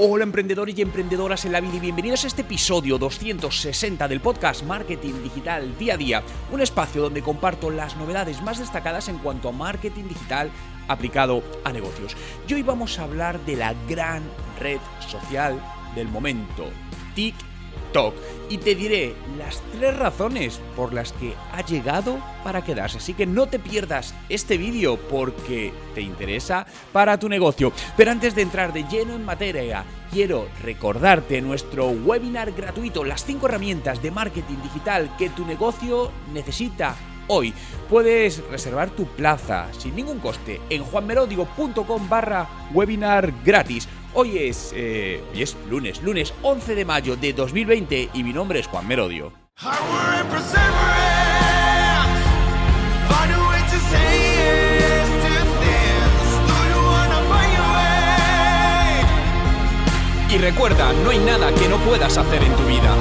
Hola emprendedores y emprendedoras en la vida y bienvenidos a este episodio 260 del podcast Marketing Digital Día a Día, un espacio donde comparto las novedades más destacadas en cuanto a marketing digital aplicado a negocios. Y hoy vamos a hablar de la gran red social del momento, TikTok y te diré las tres razones por las que ha llegado para quedarse. Así que no te pierdas este vídeo porque te interesa para tu negocio. Pero antes de entrar de lleno en materia, quiero recordarte nuestro webinar gratuito, las cinco herramientas de marketing digital que tu negocio necesita hoy. Puedes reservar tu plaza sin ningún coste en juanmerodigo.com barra webinar gratis. Hoy es, eh, hoy es lunes, lunes 11 de mayo de 2020 y mi nombre es Juan Merodio. Y recuerda, no hay nada que no puedas hacer en tu vida.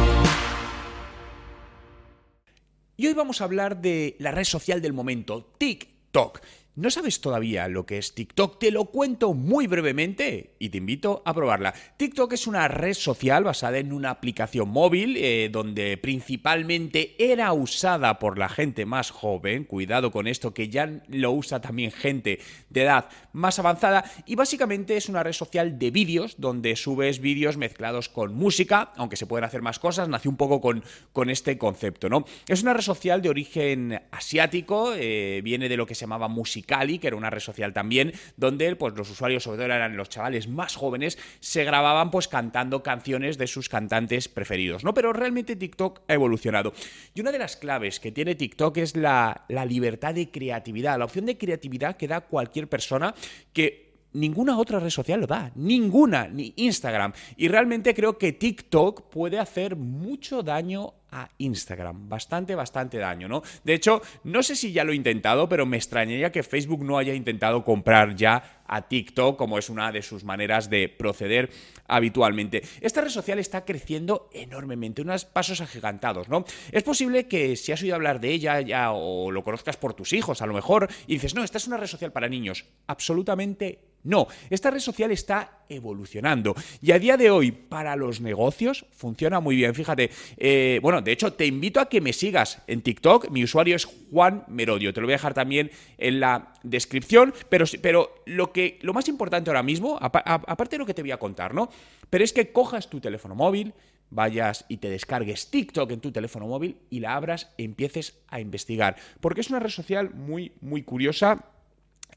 Y hoy vamos a hablar de la red social del momento, TikTok. ¿No sabes todavía lo que es TikTok? Te lo cuento muy brevemente y te invito a probarla. TikTok es una red social basada en una aplicación móvil eh, donde principalmente era usada por la gente más joven. Cuidado con esto que ya lo usa también gente de edad más avanzada. Y básicamente es una red social de vídeos donde subes vídeos mezclados con música, aunque se pueden hacer más cosas. Nació un poco con, con este concepto, ¿no? Es una red social de origen asiático, eh, viene de lo que se llamaba música Cali, que era una red social también, donde pues, los usuarios, sobre todo eran los chavales más jóvenes, se grababan pues cantando canciones de sus cantantes preferidos, ¿no? Pero realmente TikTok ha evolucionado. Y una de las claves que tiene TikTok es la, la libertad de creatividad, la opción de creatividad que da cualquier persona que ninguna otra red social lo da, ninguna, ni Instagram. Y realmente creo que TikTok puede hacer mucho daño Instagram. Bastante, bastante daño, ¿no? De hecho, no sé si ya lo he intentado, pero me extrañaría que Facebook no haya intentado comprar ya a TikTok, como es una de sus maneras de proceder habitualmente. Esta red social está creciendo enormemente, unos pasos agigantados, ¿no? Es posible que si has oído hablar de ella ya o lo conozcas por tus hijos, a lo mejor, y dices, no, esta es una red social para niños. Absolutamente no, esta red social está evolucionando y a día de hoy para los negocios funciona muy bien. Fíjate, eh, bueno, de hecho te invito a que me sigas en TikTok. Mi usuario es Juan Merodio. Te lo voy a dejar también en la descripción. Pero, pero lo, que, lo más importante ahora mismo, aparte de lo que te voy a contar, ¿no? Pero es que cojas tu teléfono móvil, vayas y te descargues TikTok en tu teléfono móvil y la abras e empieces a investigar. Porque es una red social muy, muy curiosa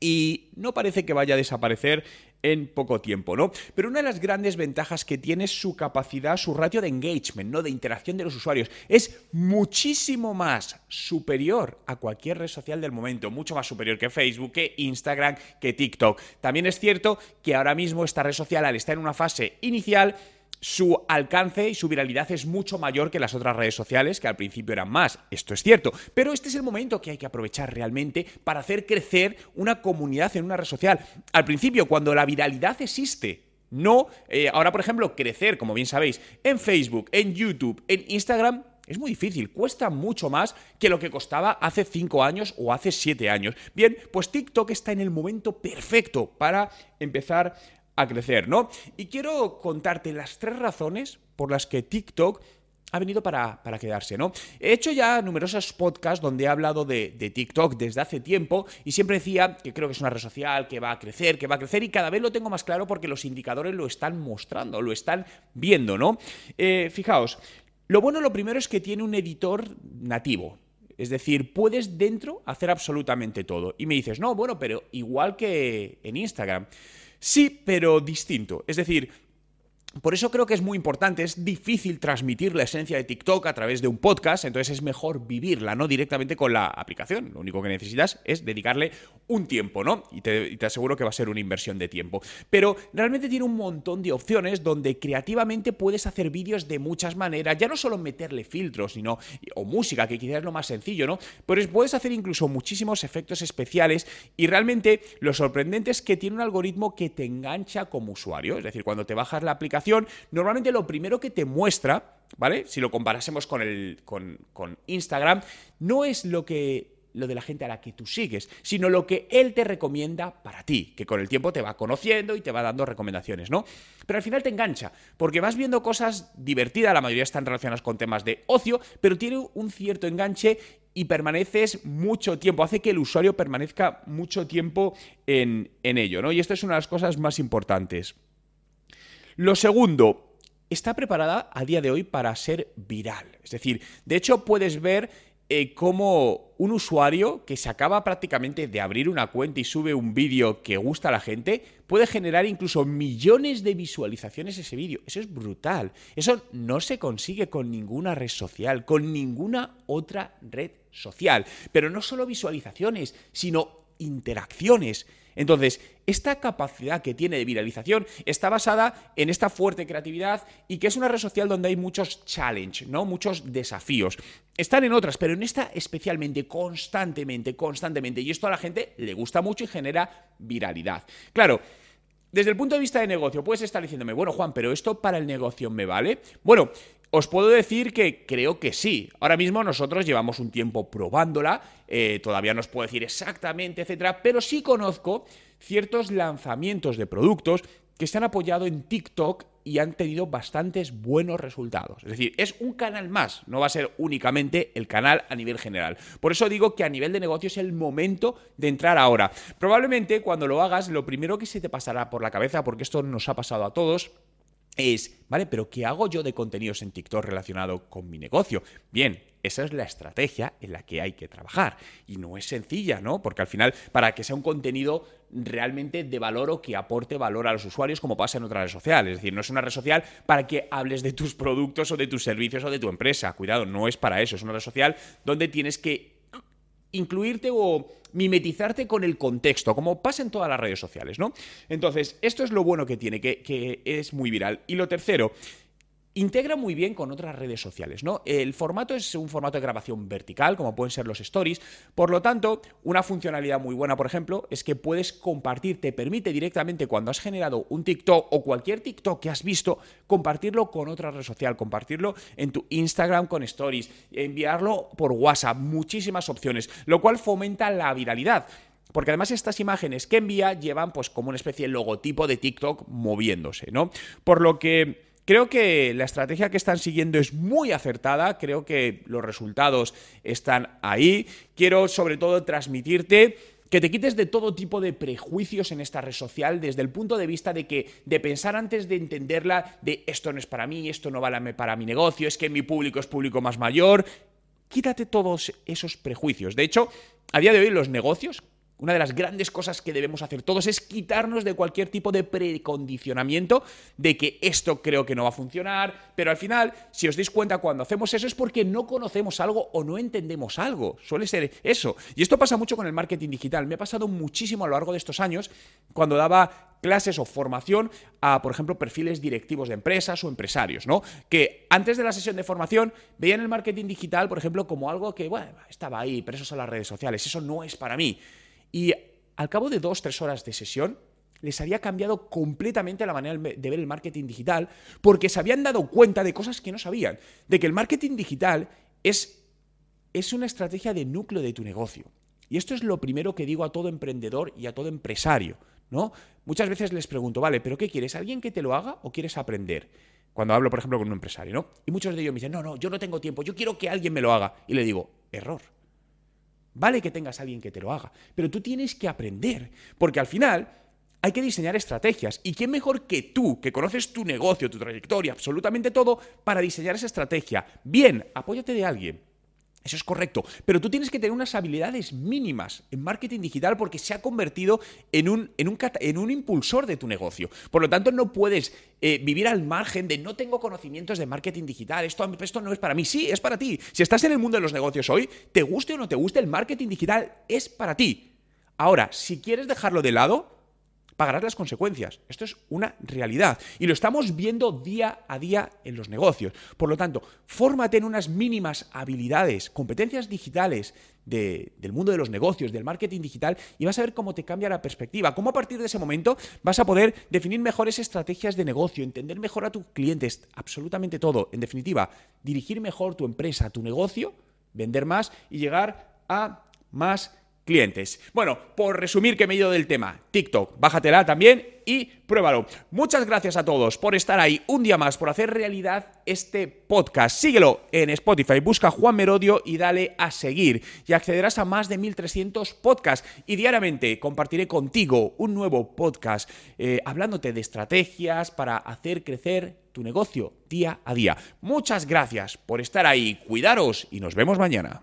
y no parece que vaya a desaparecer en poco tiempo, ¿no? Pero una de las grandes ventajas que tiene es su capacidad, su ratio de engagement, ¿no? De interacción de los usuarios. Es muchísimo más superior a cualquier red social del momento, mucho más superior que Facebook, que Instagram, que TikTok. También es cierto que ahora mismo esta red social, al estar en una fase inicial, su alcance y su viralidad es mucho mayor que las otras redes sociales, que al principio eran más. Esto es cierto. Pero este es el momento que hay que aprovechar realmente para hacer crecer una comunidad en una red social. Al principio, cuando la viralidad existe, no, eh, ahora por ejemplo, crecer, como bien sabéis, en Facebook, en YouTube, en Instagram, es muy difícil, cuesta mucho más que lo que costaba hace 5 años o hace 7 años. Bien, pues TikTok está en el momento perfecto para empezar a crecer, ¿no? Y quiero contarte las tres razones por las que TikTok ha venido para, quedarse, ¿no? He hecho ya numerosos podcasts donde he hablado de, de, TikTok desde hace tiempo y siempre decía que creo que es una red social que va a crecer, que va a crecer y cada vez lo tengo más claro porque los indicadores lo están mostrando, lo están viendo, ¿no? Eh, fijaos, lo bueno, lo primero es que tiene un editor nativo. Es decir, puedes dentro hacer absolutamente todo. Y me dices, no, bueno, pero igual que en Instagram. Sí, pero distinto. Es decir, por eso creo que es muy importante, es difícil transmitir la esencia de TikTok a través de un podcast, entonces es mejor vivirla, no directamente con la aplicación. Lo único que necesitas es dedicarle un tiempo, ¿no? Y te, aseguro que va a ser una inversión de tiempo. Pero realmente tiene un montón de opciones donde creativamente puedes hacer vídeos de muchas maneras, ya no solo meterle filtros, sino, o música, que quizás es lo más sencillo, ¿no? Pero puedes hacer incluso muchísimos efectos especiales y realmente lo sorprendente es que tiene un algoritmo que te engancha como usuario, es decir, cuando te bajas la aplicación, normalmente lo primero que te muestra, ¿vale? Si lo comparásemos con, Instagram, no es lo que lo de la gente a la que tú sigues, sino lo que él te recomienda para ti, que con el tiempo te va conociendo y te va dando recomendaciones, ¿no? Pero al final te engancha, porque vas viendo cosas divertidas, la mayoría están relacionadas con temas de ocio, pero tiene un cierto enganche y permaneces mucho tiempo, hace que el usuario permanezca mucho tiempo en, en ello, ¿no? Y esto es una de las cosas más importantes. Lo segundo, está preparada a día de hoy para ser viral. Es decir, de hecho puedes ver eh, cómo un usuario que se acaba prácticamente de abrir una cuenta y sube un vídeo que gusta a la gente, puede generar incluso millones de visualizaciones ese vídeo. Eso es brutal. Eso no se consigue con ninguna red social, con ninguna otra red social. Pero no solo visualizaciones, sino interacciones. Entonces, esta capacidad que tiene de viralización está basada en esta fuerte creatividad y que es una red social donde hay muchos challenges, ¿no? Muchos desafíos. Están en otras, pero en esta especialmente, constantemente, constantemente. Y esto a la gente le gusta mucho y genera viralidad. Claro, desde el punto de vista de negocio, puedes estar diciéndome, bueno, Juan, pero esto para el negocio me vale. Bueno, os puedo decir que creo que sí. Ahora mismo nosotros llevamos un tiempo probándola, eh, todavía no os puedo decir exactamente, etcétera, pero sí conozco ciertos lanzamientos de productos que se han apoyado en TikTok y han tenido bastantes buenos resultados. Es decir, es un canal más, no va a ser únicamente el canal a nivel general. Por eso digo que a nivel de negocio es el momento de entrar ahora. Probablemente cuando lo hagas, lo primero que se te pasará por la cabeza, porque esto nos ha pasado a todos, es, ¿vale? Pero ¿qué hago yo de contenidos en TikTok relacionado con mi negocio? Bien, esa es la estrategia en la que hay que trabajar. Y no es sencilla, ¿no? Porque al final, para que sea un contenido realmente de valor o que aporte valor a los usuarios, como pasa en otras redes sociales. Es decir, no es una red social para que hables de tus productos o de tus servicios o de tu empresa. Cuidado, no es para eso. Es una red social donde tienes que incluirte o mimetizarte con el contexto, como pasa en todas las redes sociales, ¿no? Entonces, esto es lo bueno que tiene, que, que es muy viral. Y lo tercero, integra muy bien con otras redes sociales, ¿no? El formato es un formato de grabación vertical, como pueden ser los stories. Por lo tanto, una funcionalidad muy buena, por ejemplo, es que puedes compartir, te permite directamente cuando has generado un TikTok o cualquier TikTok que has visto, compartirlo con otra red social, compartirlo en tu Instagram con stories, enviarlo por WhatsApp, muchísimas opciones, lo cual fomenta la viralidad. Porque además estas imágenes que envía llevan pues como una especie de logotipo de TikTok moviéndose, ¿no? Por lo que Creo que la estrategia que están siguiendo es muy acertada, creo que los resultados están ahí. Quiero sobre todo transmitirte que te quites de todo tipo de prejuicios en esta red social desde el punto de vista de que de pensar antes de entenderla de esto no es para mí, esto no vale para mi negocio, es que mi público es público más mayor. Quítate todos esos prejuicios. De hecho, a día de hoy los negocios una de las grandes cosas que debemos hacer todos es quitarnos de cualquier tipo de precondicionamiento de que esto creo que no va a funcionar, pero al final, si os dais cuenta, cuando hacemos eso es porque no conocemos algo o no entendemos algo. Suele ser eso. Y esto pasa mucho con el marketing digital. Me ha pasado muchísimo a lo largo de estos años cuando daba clases o formación a, por ejemplo, perfiles directivos de empresas o empresarios, ¿no? Que antes de la sesión de formación veían el marketing digital, por ejemplo, como algo que, bueno, estaba ahí, pero eso son las redes sociales, eso no es para mí. Y al cabo de dos, tres horas de sesión, les había cambiado completamente la manera de ver el marketing digital porque se habían dado cuenta de cosas que no sabían. De que el marketing digital es, es una estrategia de núcleo de tu negocio. Y esto es lo primero que digo a todo emprendedor y a todo empresario. ¿no? Muchas veces les pregunto, vale, ¿pero qué quieres? ¿Alguien que te lo haga o quieres aprender? Cuando hablo, por ejemplo, con un empresario, ¿no? Y muchos de ellos me dicen, no, no, yo no tengo tiempo, yo quiero que alguien me lo haga. Y le digo, error. Vale que tengas a alguien que te lo haga, pero tú tienes que aprender, porque al final hay que diseñar estrategias. ¿Y quién mejor que tú, que conoces tu negocio, tu trayectoria, absolutamente todo, para diseñar esa estrategia? Bien, apóyate de alguien. Eso es correcto, pero tú tienes que tener unas habilidades mínimas en marketing digital porque se ha convertido en un, en un, en un impulsor de tu negocio. Por lo tanto, no puedes eh, vivir al margen de no tengo conocimientos de marketing digital, esto, esto no es para mí. Sí, es para ti. Si estás en el mundo de los negocios hoy, te guste o no te guste, el marketing digital es para ti. Ahora, si quieres dejarlo de lado, pagarás las consecuencias. Esto es una realidad. Y lo estamos viendo día a día en los negocios. Por lo tanto, fórmate en unas mínimas habilidades, competencias digitales del mundo de los negocios, del marketing digital, y vas a ver cómo te cambia la perspectiva. Cómo a partir de ese momento vas a poder definir mejores estrategias de negocio, entender mejor a tus clientes, absolutamente todo. En definitiva, dirigir mejor tu empresa, tu negocio, vender más y llegar a más clientes. Bueno, por resumir que me he ido del tema, TikTok, bájatela también y pruébalo. Muchas gracias a todos por estar ahí un día más, por hacer realidad este podcast. Síguelo en Spotify, busca Juan Merodio y dale a seguir y accederás a más de 1300 podcasts y diariamente compartiré contigo un nuevo podcast eh, hablándote de estrategias para hacer crecer tu negocio día a día. Muchas gracias por estar ahí, cuidaros y nos vemos mañana.